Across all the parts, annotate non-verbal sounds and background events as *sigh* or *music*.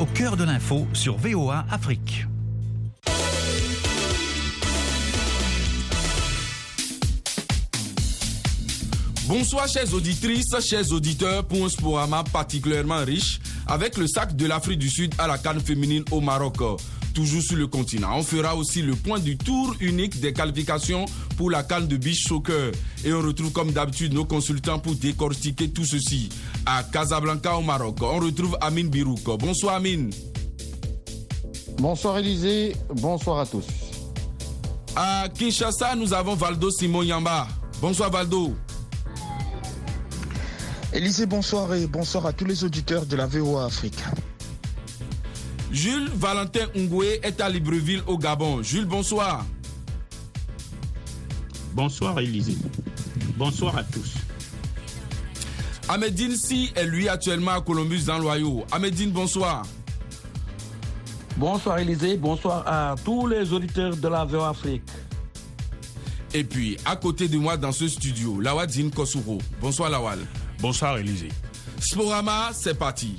au cœur de l'info sur VOA Afrique. Bonsoir chers auditrices, chers auditeurs pour un sporama particulièrement riche avec le sac de l'Afrique du Sud à la canne féminine au Maroc. Toujours sur le continent. On fera aussi le point du tour unique des qualifications pour la canne de beach soccer. Et on retrouve comme d'habitude nos consultants pour décortiquer tout ceci. À Casablanca au Maroc, on retrouve Amine Birouk. Bonsoir Amine. Bonsoir Élisée, bonsoir à tous. À Kinshasa, nous avons Valdo Simon Yamba. Bonsoir Valdo. Élisée, bonsoir et bonsoir à tous les auditeurs de la VOA Afrique. Jules Valentin Ngoué est à Libreville au Gabon. Jules, bonsoir. Bonsoir Élisée. Bonsoir à tous. Ahmedine Si est lui actuellement à Columbus dans l'Ohio. Ahmedine, bonsoir. Bonsoir Élisée, bonsoir à tous les auditeurs de la VOA Afrique. Et puis, à côté de moi dans ce studio, Lawadine Kosuro. Bonsoir Lawal. Bonsoir Élisée. Sporama, c'est parti.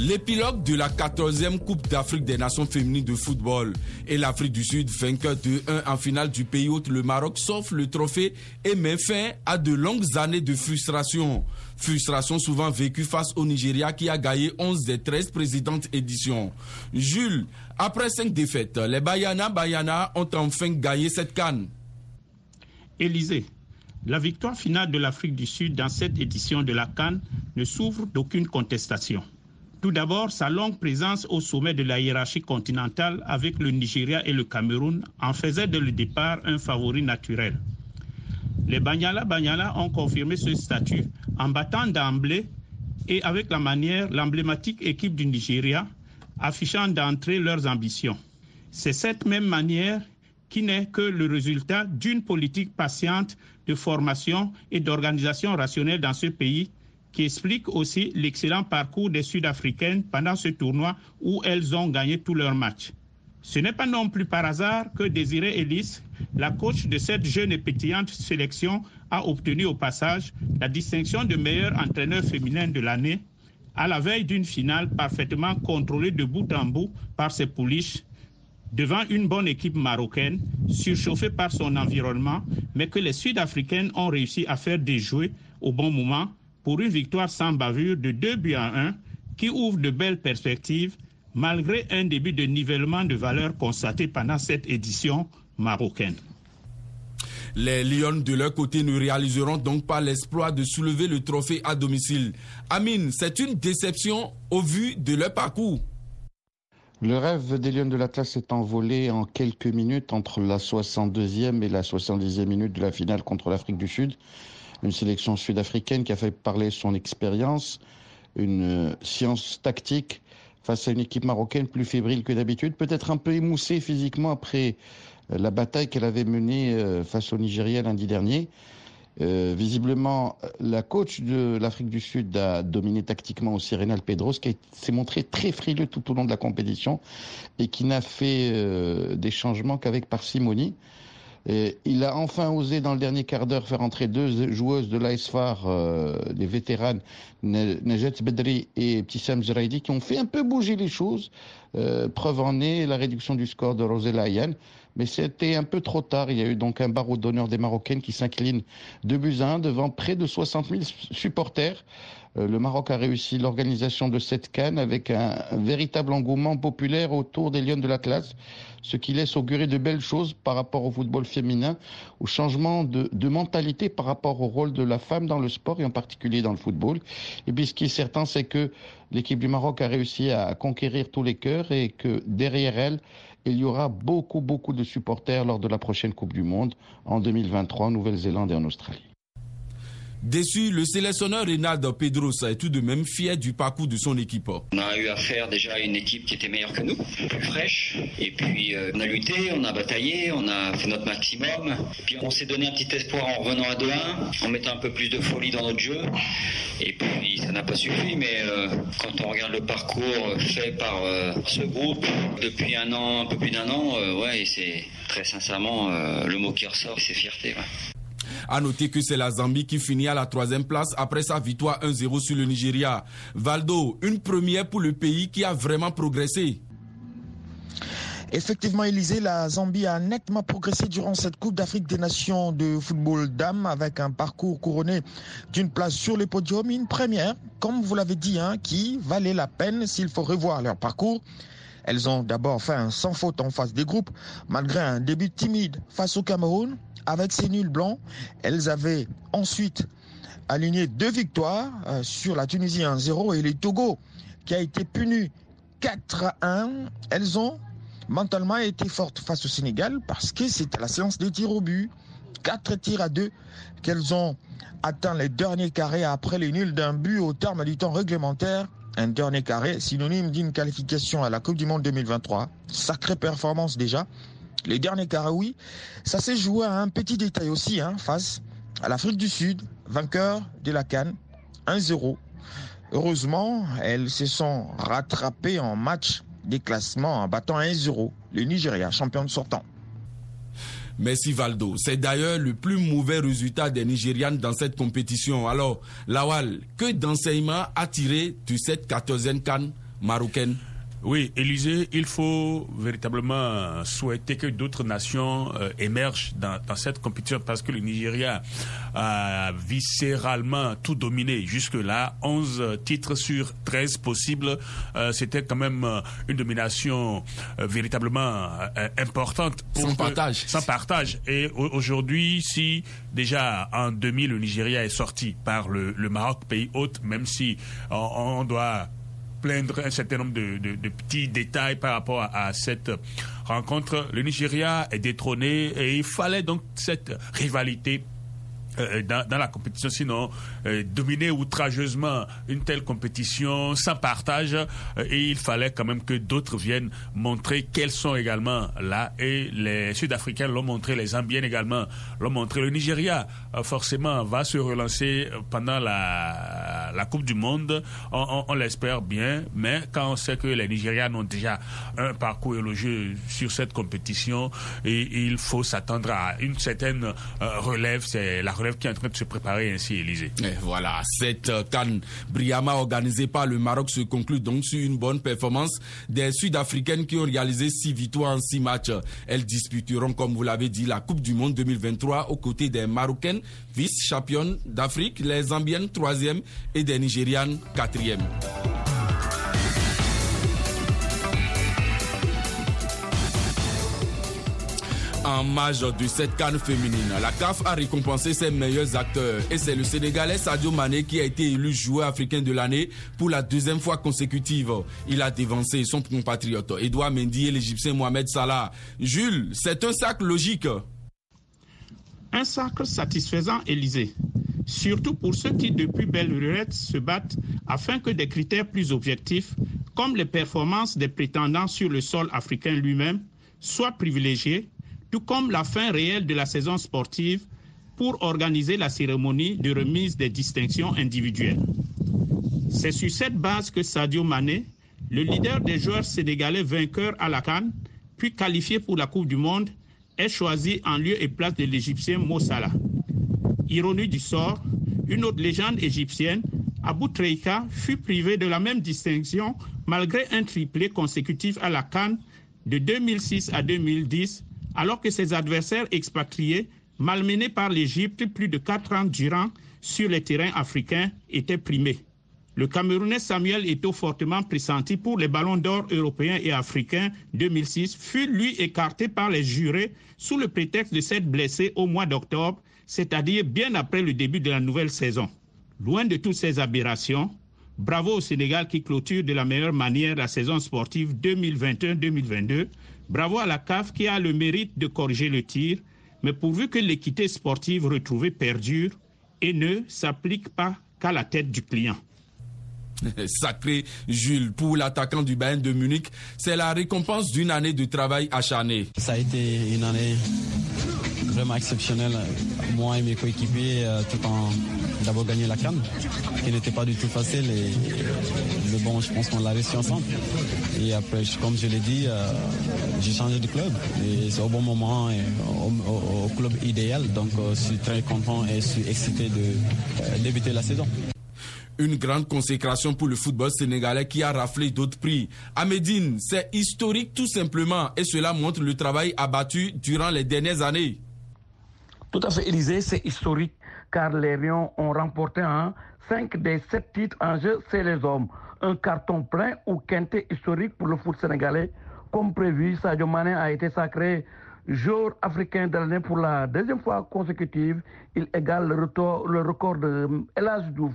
L'épilogue de la 14e Coupe d'Afrique des Nations féminines de football et l'Afrique du Sud, vainqueur 2-1 en finale du pays hôte, le Maroc s'offre le trophée et met fin à de longues années de frustration. Frustration souvent vécue face au Nigeria qui a gagné 11 des 13 précédentes éditions. Jules, après 5 défaites, les Bayana Bayana ont enfin gagné cette canne. Élysée, la victoire finale de l'Afrique du Sud dans cette édition de la Cannes ne s'ouvre d'aucune contestation. Tout d'abord, sa longue présence au sommet de la hiérarchie continentale avec le Nigeria et le Cameroun en faisait dès le départ un favori naturel. Les Banyala Banyala ont confirmé ce statut en battant d'emblée et avec la manière l'emblématique équipe du Nigeria, affichant d'entrée leurs ambitions. C'est cette même manière qui n'est que le résultat d'une politique patiente de formation et d'organisation rationnelle dans ce pays qui explique aussi l'excellent parcours des Sud-Africaines pendant ce tournoi où elles ont gagné tous leurs matchs. Ce n'est pas non plus par hasard que Désirée Ellis, la coach de cette jeune et pétillante sélection, a obtenu au passage la distinction de meilleur entraîneur féminin de l'année à la veille d'une finale parfaitement contrôlée de bout en bout par ses pouliches devant une bonne équipe marocaine, surchauffée par son environnement, mais que les Sud-Africaines ont réussi à faire déjouer au bon moment pour une victoire sans bavure de 2 buts à 1 qui ouvre de belles perspectives malgré un début de nivellement de valeur constaté pendant cette édition marocaine. Les Lions, de leur côté, ne réaliseront donc pas l'exploit de soulever le trophée à domicile. Amine, c'est une déception au vu de leur parcours. Le rêve des Lions de l'Atlas s'est envolé en quelques minutes entre la 62e et la 70e minute de la finale contre l'Afrique du Sud une sélection sud-africaine qui a fait parler son expérience, une euh, science tactique face à une équipe marocaine plus fébrile que d'habitude, peut-être un peu émoussée physiquement après euh, la bataille qu'elle avait menée euh, face au Nigeria lundi dernier. visiblement, la coach de l'Afrique du Sud a dominé tactiquement aussi Reynal Pedros, qui s'est montré très frileux tout au long de la compétition et qui n'a fait des changements qu'avec parcimonie il a enfin osé dans le dernier quart d'heure faire entrer deux joueuses de l'ASFAR, euh, les vétérans Najet Bedri et Sam Zraidi, qui ont fait un peu bouger les choses. Euh, preuve en est la réduction du score de Rosella Ayane. Mais c'était un peu trop tard. Il y a eu donc un barreau d'honneur des Marocaines qui s'incline de 1 devant près de 60 000 supporters. Euh, le Maroc a réussi l'organisation de cette canne avec un, véritable engouement populaire autour des Lions de l'Atlas, ce qui laisse augurer de belles choses par rapport au football féminin, au changement de, de, mentalité par rapport au rôle de la femme dans le sport et en particulier dans le football. Et puis ce qui est certain, c'est que l'équipe du Maroc a réussi à conquérir tous les cœurs et que derrière elle, il y aura beaucoup, beaucoup de supporters lors de la prochaine Coupe du Monde en 2023 en Nouvelle-Zélande et en Australie. Déçu, le sélectionneur Reynaldo Pedros est tout de même fier du parcours de son équipe. On a eu affaire déjà à une équipe qui était meilleure que nous, plus fraîche. Et puis euh, on a lutté, on a bataillé, on a fait notre maximum. Puis on s'est donné un petit espoir en revenant à 2-1, en mettant un peu plus de folie dans notre jeu. Et puis ça n'a pas suffi, mais euh, quand on regarde le parcours fait par euh, ce groupe depuis un an, un peu plus d'un an, ouais, c'est très sincèrement le mot qui ressort, c'est fierté. A noter que c'est la Zambie qui finit à la troisième place après sa victoire 1-0 sur le Nigeria. Valdo, une première pour le pays qui a vraiment progressé. Effectivement, Élisée, la Zambie a nettement progressé durant cette Coupe d'Afrique des Nations de football dames avec un parcours couronné d'une place sur le podium, une première, comme vous l'avez dit, hein, qui valait la peine s'il faut revoir leur parcours. Elles ont d'abord fait un sans faute en face des groupes, malgré un début timide face au Cameroun. Avec ses nuls blancs, elles avaient ensuite aligné deux victoires euh, sur la Tunisie 1-0 et les Togo, qui a été puni 4-1. Elles ont mentalement été fortes face au Sénégal parce que c'était la séance des tirs au but. Quatre tirs à deux qu'elles ont atteint les derniers carrés après les nuls d'un but au terme du temps réglementaire. Un dernier carré synonyme d'une qualification à la Coupe du Monde 2023. Sacrée performance déjà. Les derniers carrés, oui. Ça s'est joué à un petit détail aussi, hein, face à l'Afrique du Sud, vainqueur de la Cannes, 1-0. Heureusement, elles se sont rattrapées en match des classements en battant 1-0 le Nigeria, champion de sortant. Merci Valdo. C'est d'ailleurs le plus mauvais résultat des Nigérianes dans cette compétition. Alors, Lawal, que d'enseignements a tiré de cette 14e canne marocaine? Oui, Élysée, il faut véritablement souhaiter que d'autres nations euh, émergent dans, dans, cette compétition parce que le Nigeria a viscéralement tout dominé jusque-là. 11 titres sur 13 possibles. Euh, C'était quand même euh, une domination euh, véritablement importante. Pour sans partage. Sans partage. Et aujourd'hui, si déjà en 2000 le Nigeria est sorti par le, le Maroc, pays hôte, même si on, on doit plaindre un certain nombre de, petits détails par rapport à, cette rencontre. Le Nigeria est détrôné et il fallait donc cette rivalité euh, dans, dans, la compétition, sinon euh, dominer outrageusement une telle compétition sans partage. Euh, et il fallait quand même que d'autres viennent montrer qu'elles sont également là. Et les Sud-Africains l'ont montré, les Zambiennes également l'ont montré. Le Nigeria, forcément, va se relancer pendant la, la Coupe du Monde. On, on, on l'espère bien. Mais quand on sait que les Nigérians ont déjà un parcours élogieux sur cette compétition, il faut s'attendre à une certaine relève. C'est la relève qui est en train de se préparer ainsi, Élysée. Voilà, cette canne brillamment organisée par le Maroc se conclut donc sur une bonne performance des Sud-Africaines qui ont réalisé six victoires en six matchs. Elles disputeront, comme vous l'avez dit, la Coupe du Monde 2023 aux côtés des Marocaines, vice-championnes d'Afrique, les Zambiennes troisième et des Nigérianes quatrième. En marge de cette canne féminine. La CAF a récompensé ses meilleurs acteurs et c'est le Sénégalais Sadio Mané qui a été élu joueur africain de l'année pour la deuxième fois consécutive. Il a dévancé son compatriote Edouard Mendy et l'Égyptien Mohamed Salah. Jules, c'est un sac logique. Un sac satisfaisant, Élysée. Surtout pour ceux qui, depuis belle lurette, se battent afin que des critères plus objectifs, comme les performances des prétendants sur le sol africain lui-même, soient privilégiés tout comme la fin réelle de la saison sportive pour organiser la cérémonie de remise des distinctions individuelles. C'est sur cette base que Sadio Mané, le leader des joueurs sénégalais vainqueurs à la Cannes, puis qualifié pour la Coupe du Monde, est choisi en lieu et place de l'Égyptien Mo Salah. Ironie du sort, une autre légende égyptienne, Abou Treika, fut privé de la même distinction malgré un triplé consécutif à la Cannes de 2006 à 2010 alors que ses adversaires expatriés, malmenés par l'Égypte plus de quatre ans durant sur les terrains africains, étaient primés. Le Camerounais Samuel Eto'o, fortement pressenti pour les ballons d'or européens et africains 2006, fut lui écarté par les jurés sous le prétexte de s'être blessé au mois d'octobre, c'est-à-dire bien après le début de la nouvelle saison. Loin de toutes ces aberrations, bravo au Sénégal qui clôture de la meilleure manière la saison sportive 2021-2022 Bravo à la CAF qui a le mérite de corriger le tir, mais pourvu que l'équité sportive retrouvée perdure et ne s'applique pas qu'à la tête du client. *laughs* Sacré Jules, pour l'attaquant du Bayern de Munich, c'est la récompense d'une année de travail acharné. Ça a été une année exceptionnel. Moi et mes coéquipiers, euh, tout en d'avoir gagné la canne, qui n'était pas du tout facile. Et, mais bon, je pense qu'on l'a réussi ensemble. Et après, comme je l'ai dit, euh, j'ai changé de club. Et c'est au bon moment et au, club idéal. Donc, je suis très content et je suis excité de débuter la saison. Une grande consécration pour le football sénégalais qui a raflé d'autres prix. À c'est historique tout simplement et cela montre le travail abattu durant les dernières années. Tout à fait, Élysée, c'est historique car les Lions ont remporté un 5 des 7 titres en jeu, c'est les hommes. Un carton plein ou quintet historique pour le foot sénégalais. Comme prévu, Sadio Mané a été sacré jour africain de l'année pour la deuxième fois consécutive. Il égale le, le record de Elas Diouf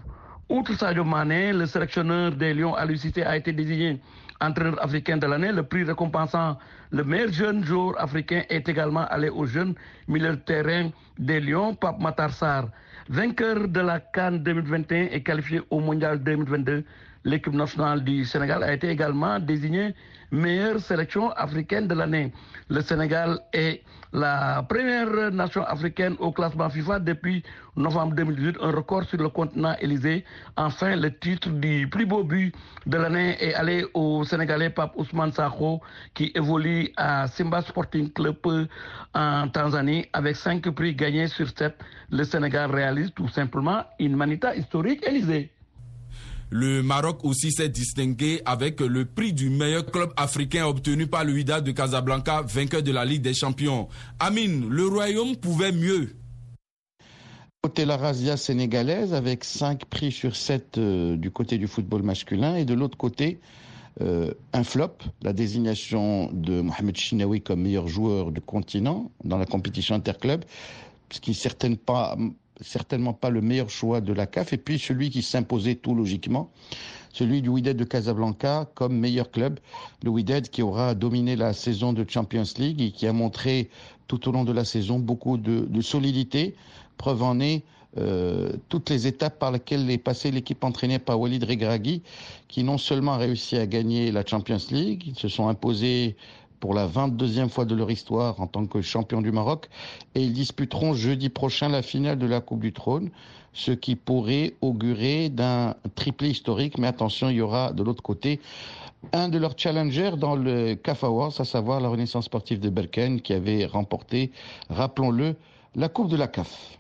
Outre Sadio Mané, le sélectionneur des Lions à l'UCT a été désigné entraîneur africain de l'année. Le prix récompensant le meilleur jeune joueur africain est également allé au jeune milieu de terrain des Lions, Pape Matarsar. Vainqueur de la Cannes 2021 et qualifié au Mondial 2022, l'équipe nationale du Sénégal a été également désignée meilleure sélection africaine de l'année. Le Sénégal est la première nation africaine au classement FIFA depuis novembre 2018, un record sur le continent Élysée. Enfin, le titre du plus beau but de l'année est allé au Sénégalais Pape Ousmane Sakho qui évolue à Simba Sporting Club en Tanzanie avec cinq prix gagnés sur sept. Le Sénégal réalise tout simplement une manita historique Élysée. Le Maroc aussi s'est distingué avec le prix du meilleur club africain obtenu par le Wydad de Casablanca, vainqueur de la Ligue des Champions. Amine, le Royaume pouvait mieux. Côté la Razia sénégalaise avec 5 prix sur 7 euh, du côté du football masculin et de l'autre côté euh, un flop, la désignation de Mohamed Chinaoui comme meilleur joueur du continent dans la compétition interclub, ce qui n'est pas certainement pas le meilleur choix de la CAF. Et puis celui qui s'imposait tout logiquement, celui du Wydad de Casablanca comme meilleur club. Le Wydad qui aura dominé la saison de Champions League et qui a montré tout au long de la saison beaucoup de, solidité. Preuve en est euh, toutes les étapes par lesquelles est passée l'équipe entraînée par Walid Regragui, qui non seulement a réussi à gagner la Champions League, ils se sont imposés pour la 22e fois de leur histoire en tant que champion du Maroc et ils disputeront jeudi prochain la finale de la Coupe du Trône, ce qui pourrait augurer d'un triplé historique. Mais attention, il y aura de l'autre côté un de leurs challengers dans le CAF Awards, à savoir la Renaissance sportive de Berken qui avait remporté, rappelons-le, la Coupe de la CAF.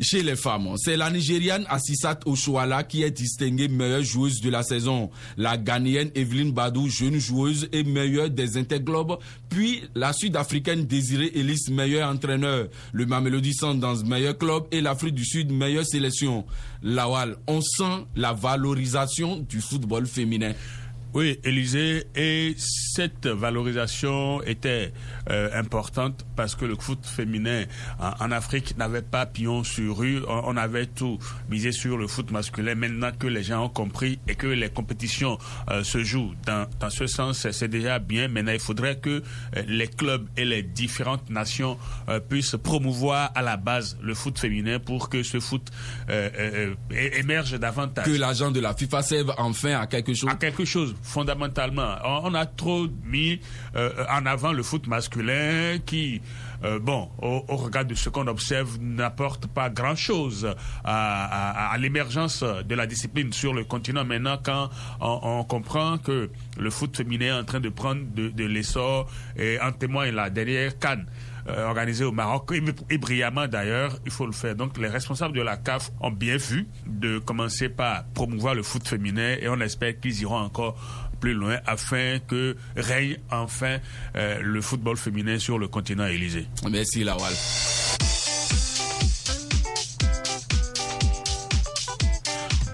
Chez les femmes, c'est la Nigériane Assisat Oshuala qui est distinguée meilleure joueuse de la saison. La Ghanéenne Evelyne Badou, jeune joueuse et meilleure des Interglobes. Puis la Sud-Africaine Désirée Ellis, meilleur entraîneur. Le Mamelody Sundowns, meilleur club. Et l'Afrique du Sud, meilleure sélection. Lawal, on sent la valorisation du football féminin. Oui, Élysée, et cette valorisation était euh, importante parce que le foot féminin en, Afrique n'avait pas pion sur rue, on, avait tout misé sur le foot masculin. Maintenant que les gens ont compris et que les compétitions euh, se jouent dans, dans ce sens, c'est déjà bien. Maintenant, il faudrait que euh, les clubs et les différentes nations puissent promouvoir à la base le foot féminin pour que ce foot émerge davantage. Que l'agent de la FIFA serve enfin à quelque chose. À quelque chose fondamentalement. On a trop mis euh, en avant le foot masculin qui, euh, bon, au, regard de ce qu'on observe, n'apporte pas grand-chose à, l'émergence de la discipline sur le continent. Maintenant, quand on, comprend que le foot féminin est en train de prendre de, l'essor, et en témoigne la dernière canne euh, organisée au Maroc, et, brillamment d'ailleurs, il faut le faire. Donc les responsables de la CAF ont bien vu de commencer par promouvoir le foot féminin et on espère qu'ils iront encore plus loin afin que règne enfin euh, le football féminin sur le continent Élysée. Merci Lawal.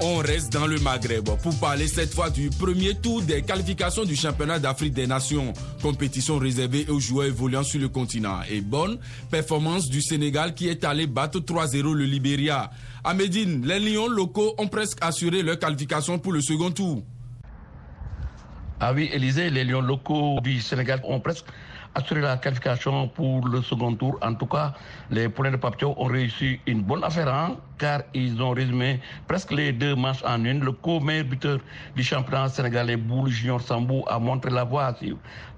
On reste dans le Maghreb pour parler cette fois du premier tour des qualifications du championnat d'Afrique des Nations, compétition réservée aux joueurs évoluant sur le continent. Et bonne performance du Sénégal qui est allé battre 3-0 le Libéria. À Médine, les Lions locaux ont presque assuré leur qualification pour le second tour. Ah oui, Élysée, les lions locaux du Sénégal ont presque assurer la qualification pour le second tour. En tout cas, les poulains de Papio ont réussi une bonne affaire hein, car ils ont résumé presque les deux matchs en une. Le co-meilleur buteur du championnat sénégalais, Boule Junior Sambou, a montré la voie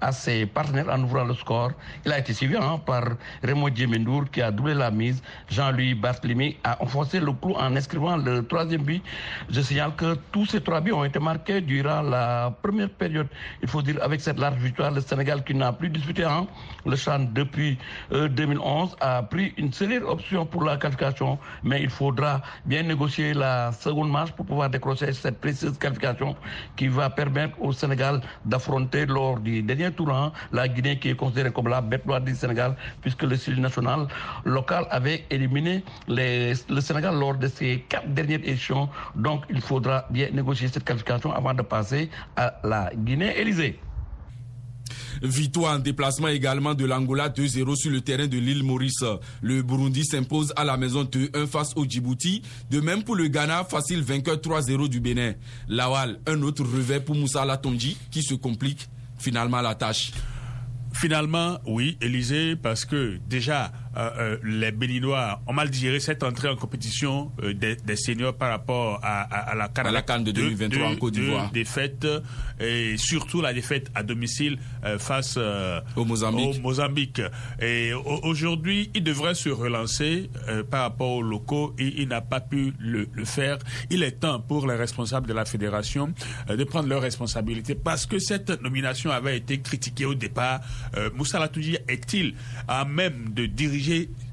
à ses partenaires en ouvrant le score. Il a été suivi hein, par Raymond Djemendour qui a doublé la mise. Jean-Louis Barthélémy a enfoncé le clou en inscrivant le troisième but. Je signale que tous ces trois buts ont été marqués durant la première période. Il faut dire avec cette large victoire, le Sénégal qui n'a plus disputé hein, le champ depuis 2011 euh, a pris une série option pour la qualification, mais il faudra bien négocier la seconde marche pour pouvoir décrocher cette précieuse qualification qui va permettre au Sénégal d'affronter lors du dernier tour hein, la Guinée qui est considérée comme la bête noire du Sénégal puisque le style national local avait éliminé le Sénégal lors de ces quatre dernières élections. Donc il faudra bien négocier cette qualification avant de passer à la Guinée-Élysée. Victoire en déplacement également de l'Angola 2-0 sur le terrain de l'île Maurice. Le Burundi s'impose à la maison 2-1 face au Djibouti. De même pour le Ghana, facile vainqueur 3-0 du Bénin. Lawal, un autre revers pour Moussa Latonji qui se complique finalement la tâche. Finalement, oui, Élysée, parce que déjà, euh, euh, les Béninois ont mal digéré cette entrée en compétition euh, des, des, seniors par rapport à, à, à la Cannes, à la Cannes de 2023 en Côte d'Ivoire. défaite et surtout la défaite à domicile face au Mozambique. Au Mozambique. Et aujourd'hui, il devrait se relancer par rapport aux locaux et il n'a pas pu le, le, faire. Il est temps pour les responsables de la fédération de prendre leurs responsabilités parce que cette nomination avait été critiquée au départ. Moussa Latouji est-il à même de diriger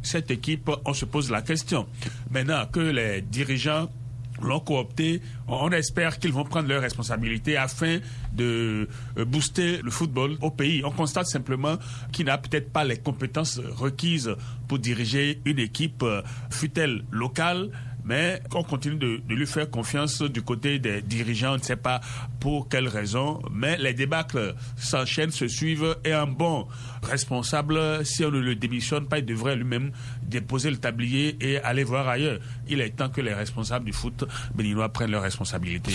cette équipe, on se pose la question. Maintenant que les dirigeants l'ont coopté, on espère qu'ils vont prendre leurs responsabilités afin de booster le football au pays. On constate simplement qu'il n'a peut-être pas les compétences requises pour diriger une équipe, fut-elle locale, mais on continue de, lui faire confiance du côté des dirigeants, on ne sait pas pour quelles raisons, mais les débâcles s'enchaînent, se suivent, et un bon responsable, si on ne le démissionne pas, il devrait lui-même déposer le tablier et aller voir ailleurs. Il est temps que les responsables du foot béninois prennent leurs responsabilités.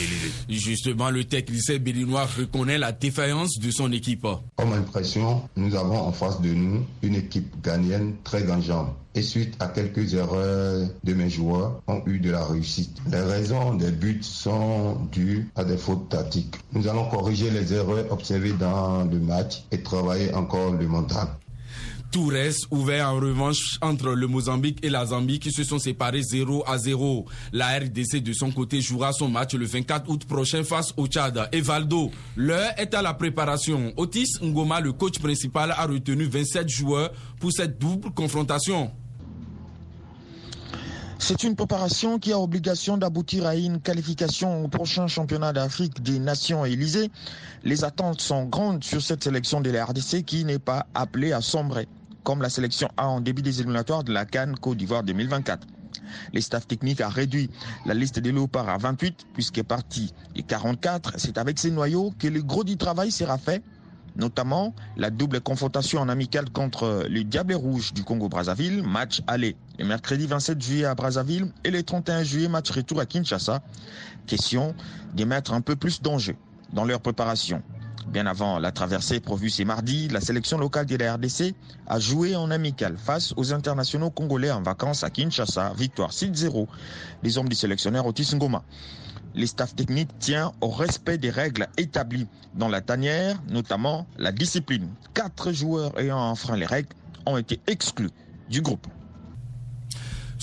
Justement, le technicien béninois reconnaît la défaillance de son équipe. Comme impression, nous avons en face de nous une équipe ghanéenne très gagnante et suite à quelques erreurs de mes joueurs, ont eu de la réussite. Les raisons des buts sont dues à des fautes tactiques. Nous allons corriger les erreurs observées dans le match et travailler encore le mental. Tout reste ouvert en revanche entre le Mozambique et la Zambie qui se sont séparés 0 à 0. La RDC de son côté jouera son match le 24 août prochain face au Tchad. Et Valdo, l'heure est à la préparation. Otis Ngoma, le coach principal, a retenu 27 joueurs pour cette double confrontation. C'est une préparation qui a obligation d'aboutir à une qualification au prochain championnat d'Afrique des Nations Élysées. Les attentes sont grandes sur cette sélection de la RDC qui n'est pas appelée à sombrer, comme la sélection A en début des éliminatoires de la Cannes Côte d'Ivoire 2024. Les staffs techniques a réduit la liste des léopards à 28 puisqu'est parti et 44. C'est avec ces noyaux que le gros du travail sera fait notamment la double confrontation en amical contre le Diable Rouge du Congo-Brazzaville, match aller le mercredi 27 juillet à Brazzaville et le 31 juillet, match retour à Kinshasa. Question de mettre un peu plus d'enjeu dans leur préparation. Bien avant la traversée prévue ce mardi, la sélection locale de la RDC a joué en amical face aux internationaux congolais en vacances à Kinshasa. Victoire 6-0 des hommes du sélectionneur Otis Ngoma. Les staffs techniques tiennent au respect des règles établies dans la tanière, notamment la discipline. Quatre joueurs ayant enfreint les règles ont été exclus du groupe.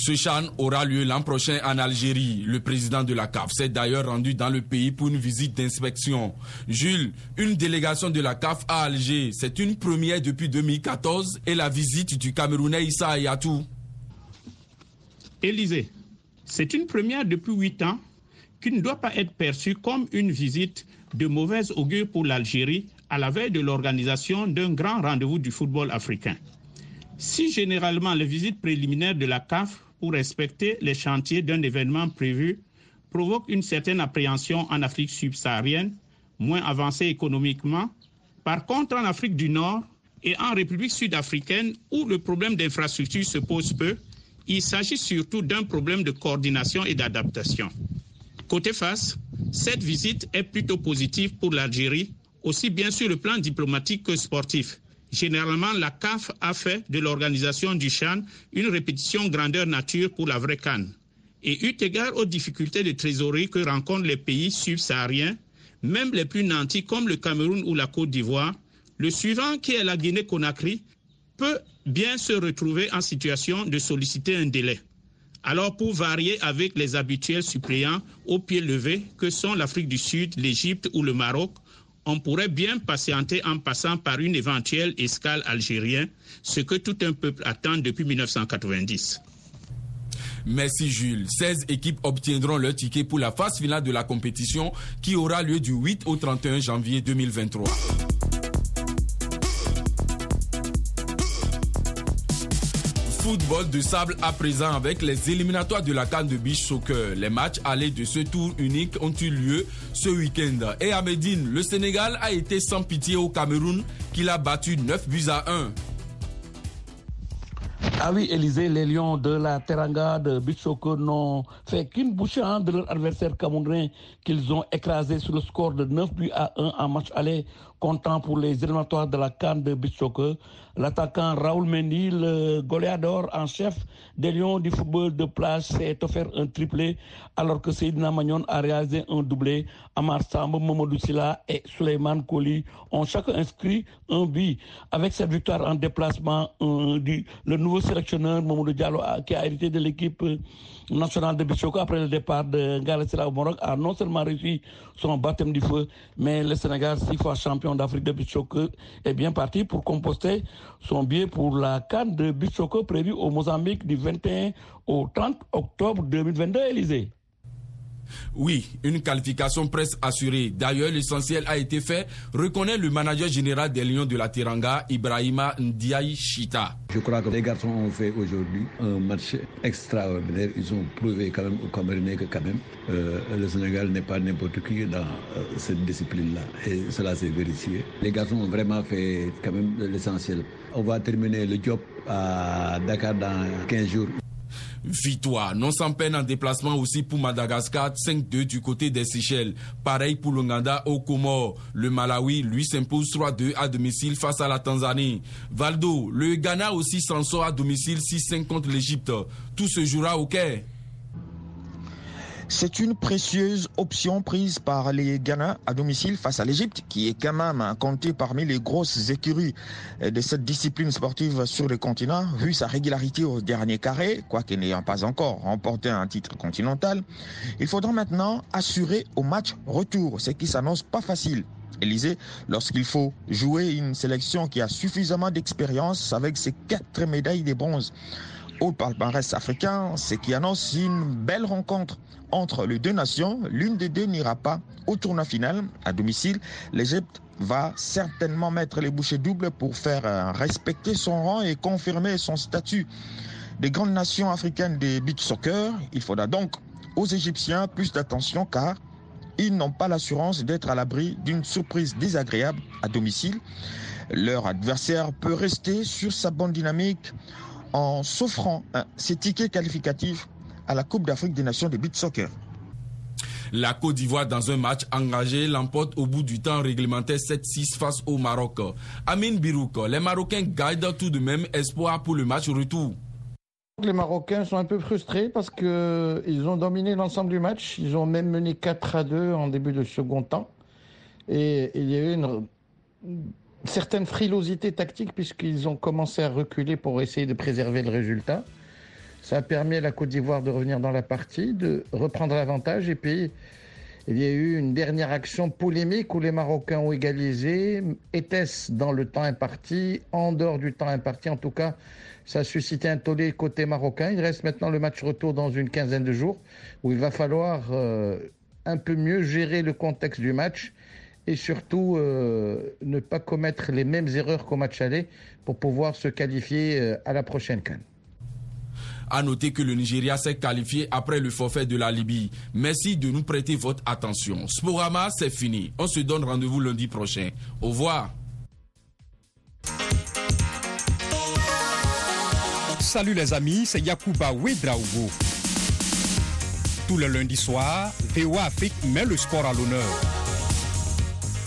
Ce chan aura lieu l'an prochain en Algérie. Le président de la CAF s'est d'ailleurs rendu dans le pays pour une visite d'inspection. Jules, une délégation de la CAF à Alger, c'est une première depuis 2014 et la visite du Camerounais Issa Ayatou. Élysée, c'est une première depuis huit ans qui ne doit pas être perçue comme une visite de mauvaise augure pour l'Algérie à la veille de l'organisation d'un grand rendez-vous du football africain. Si généralement les visites préliminaires de la CAF pour respecter les chantiers d'un événement prévu provoquent une certaine appréhension en Afrique subsaharienne, moins avancée économiquement, par contre en Afrique du Nord et en République sud-africaine où le problème d'infrastructure se pose peu, il s'agit surtout d'un problème de coordination et d'adaptation. Côté face, cette visite est plutôt positive pour l'Algérie, aussi bien sur le plan diplomatique que sportif. Généralement, la CAF a fait de l'organisation du Chan une répétition grandeur nature pour la vraie canne. Et eu égard aux difficultés de trésorerie que rencontrent les pays subsahariens, même les plus nantis comme le Cameroun ou la Côte d'Ivoire, le suivant qui est la Guinée-Conakry peut bien se retrouver en situation de solliciter un délai. Alors pour varier avec les habituels suppléants au pied levé que sont l'Afrique du Sud, l'Égypte ou le Maroc, on pourrait bien patienter en passant par une éventuelle escale algérienne, ce que tout un peuple attend depuis 1990. Merci Jules. 16 équipes obtiendront leur ticket pour la phase finale de la compétition qui aura lieu du 8 au 31 janvier 2023. Football de sable à présent avec les éliminatoires de la Cannes de Beach Soccer. Les matchs allés de ce tour unique ont eu lieu ce week-end? Et à Médine, le Sénégal a été sans pitié au Cameroun qu'il a battu 9 buts à 1. Ah oui, Élysée, les Lions de la Teranga de Bichoko n'ont fait qu'une bouchée hein, de leur adversaire camerounais qu'ils ont écrasé sur le score de 9 buts à 1 en match aller, comptant pour les éliminatoires de la Cannes de Bichoko. L'attaquant Raoul Mendy, le goléador en chef des Lions du football de plage, s'est offert un triplé alors que Seydina Magnon a réalisé un doublé. Amar Sambo, Momodou Silla et Suleiman Koli ont chacun inscrit un but. Avec cette victoire en déplacement, le nouveau sélectionneur Momodou Diallo qui a hérité de l'équipe nationale de Bichoko après le départ de Galatasaray au Maroc a non seulement réussi son baptême du feu, mais le Sénégal, six fois champion d'Afrique de Bichoko, est bien parti pour composter son billet pour la Cannes de Bichoko prévue au Mozambique du 21 au 30 octobre 2022, Élysée. Oui, une qualification presque assurée. D'ailleurs, l'essentiel a été fait, reconnaît le manager général des Lions de la Teranga, Ibrahima Ndiaye Chita. Je crois que les garçons ont fait aujourd'hui un match extraordinaire. Ils ont prouvé quand même au Camerounais que quand même euh, le Sénégal n'est pas n'importe qui dans euh, cette discipline-là. Et cela s'est vérifié. Les garçons ont vraiment fait quand même l'essentiel. On va terminer le job à Dakar dans 15 jours. Victoire, non sans peine en déplacement aussi pour Madagascar, 5-2 du côté des Seychelles. Pareil pour l'Ouganda au Comores. Le Malawi, lui, s'impose 3-2 à domicile face à la Tanzanie. Valdo, le Ghana aussi s'en sort à domicile 6-5 contre l'Égypte. Tout se jouera au Caire. C'est une précieuse option prise par les Ghana à domicile face à l'Égypte, qui est quand même comptée parmi les grosses écuries de cette discipline sportive sur le continent, vu sa régularité au dernier carré, quoique n'ayant pas encore remporté un titre continental. Il faudra maintenant assurer au match retour, ce qui s'annonce pas facile. Élysée, lorsqu'il faut jouer une sélection qui a suffisamment d'expérience avec ses quatre médailles de bronze au palmarès africain, ce qui annonce une belle rencontre entre les deux nations. L'une des deux n'ira pas au tournoi final à domicile. L'Égypte va certainement mettre les bouchées doubles pour faire respecter son rang et confirmer son statut des grandes nations africaines des beach soccer. Il faudra donc aux Égyptiens plus d'attention car ils n'ont pas l'assurance d'être à l'abri d'une surprise désagréable à domicile. Leur adversaire peut rester sur sa bonne dynamique en s'offrant ses tickets qualificatifs à la Coupe d'Afrique des Nations de beach soccer. La Côte d'Ivoire, dans un match engagé, l'emporte au bout du temps réglementaire 7-6 face au Maroc. Amin Birouk, les Marocains gardent tout de même espoir pour le match retour. Les Marocains sont un peu frustrés parce qu'ils ont dominé l'ensemble du match. Ils ont même mené 4 à 2 en début de second temps. Et il y a eu une certaine frilosité tactique puisqu'ils ont commencé à reculer pour essayer de préserver le résultat. Ça a permis à la Côte d'Ivoire de revenir dans la partie, de reprendre l'avantage. Et puis, il y a eu une dernière action polémique où les Marocains ont égalisé. Était-ce dans le temps imparti En dehors du temps imparti, en tout cas, ça a suscité un tollé côté marocain. Il reste maintenant le match retour dans une quinzaine de jours où il va falloir euh, un peu mieux gérer le contexte du match et surtout euh, ne pas commettre les mêmes erreurs qu'au match aller pour pouvoir se qualifier euh, à la prochaine canne. À noter que le Nigeria s'est qualifié après le forfait de la Libye. Merci de nous prêter votre attention. Sporama, c'est fini. On se donne rendez-vous lundi prochain. Au revoir. Salut les amis, c'est Yakuba Ouedraogo. Tout le lundi soir, VOA Afrique met le sport à l'honneur.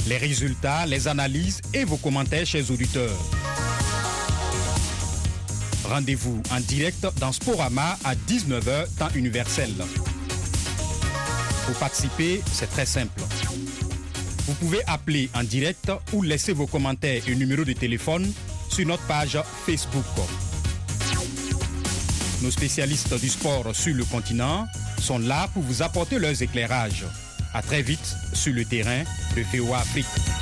Les résultats, les analyses et vos commentaires, chers auditeurs. Rendez-vous en direct dans Sporama à 19h temps universel. Pour participer, c'est très simple. Vous pouvez appeler en direct ou laisser vos commentaires et numéros de téléphone sur notre page Facebook. Nos spécialistes du sport sur le continent sont là pour vous apporter leurs éclairages. À très vite sur le terrain de VOA Afrique.